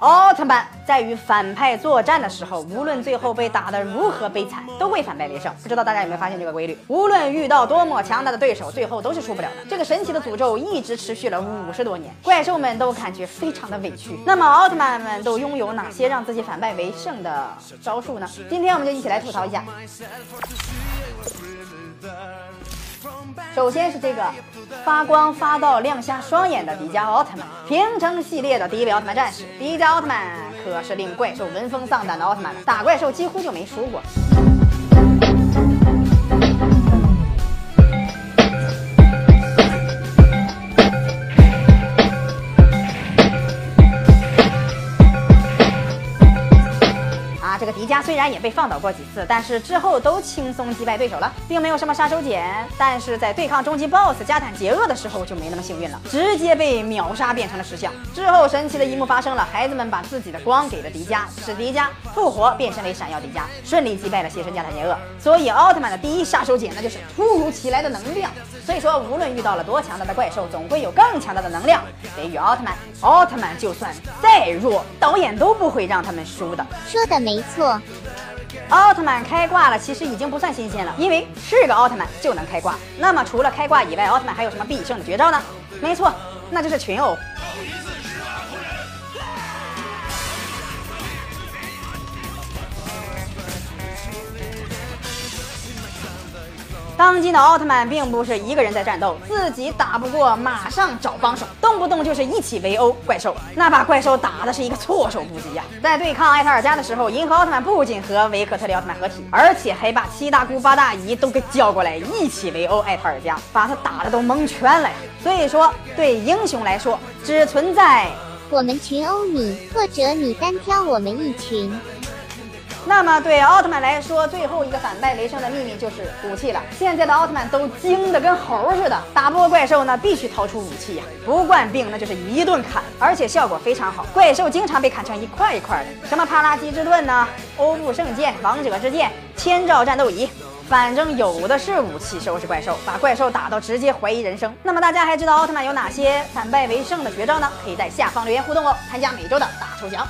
奥特曼在与反派作战的时候，无论最后被打得如何悲惨，都会反败为胜。不知道大家有没有发现这个规律？无论遇到多么强大的对手，最后都是输不了的。这个神奇的诅咒一直持续了五十多年，怪兽们都感觉非常的委屈。那么奥特曼们都拥有哪些让自己反败为胜的招数呢？今天我们就一起来吐槽一下。首先是这个发光发到亮瞎双眼的迪迦奥特曼，平成系列的第一位奥特曼战士。迪迦奥特曼可是令怪兽闻风丧胆的奥特曼，打怪兽几乎就没输过。这个迪迦虽然也被放倒过几次，但是之后都轻松击败对手了，并没有什么杀手锏。但是在对抗终极 BOSS 加坦杰厄的时候就没那么幸运了，直接被秒杀变成了石像。之后神奇的一幕发生了，孩子们把自己的光给了迪迦，使迪迦复活，变身为闪耀迪迦，顺利击败了邪神加坦杰厄。所以奥特曼的第一杀手锏那就是突如其来的能量。所以说，无论遇到了多强大的怪兽，总会有更强大的能量给予奥特曼。奥特曼就算再弱，导演都不会让他们输的。说的没。错，错奥特曼开挂了，其实已经不算新鲜了，因为是个奥特曼就能开挂。那么除了开挂以外，奥特曼还有什么必胜的绝招呢？没错，那就是群殴。当今的奥特曼并不是一个人在战斗，自己打不过马上找帮手，动不动就是一起围殴怪兽，那把怪兽打的是一个措手不及呀。在对抗艾塔尔加的时候，银河奥特曼不仅和维克特利奥特曼合体，而且还把七大姑八大姨都给叫过来一起围殴艾塔尔加，把他打的都蒙圈了呀。所以说，对英雄来说，只存在我们群殴你，或者你单挑我们一群。那么对奥特曼来说，最后一个反败为胜的秘密就是武器了。现在的奥特曼都精的跟猴似的，打不过怪兽呢，必须掏出武器呀。不惯病那就是一顿砍，而且效果非常好。怪兽经常被砍成一块一块的，什么帕拉基之盾呢，欧布圣剑、王者之剑、千兆战斗仪，反正有的是武器收拾怪兽，把怪兽打到直接怀疑人生。那么大家还知道奥特曼有哪些反败为胜的绝招呢？可以在下方留言互动哦，参加每周的大抽奖。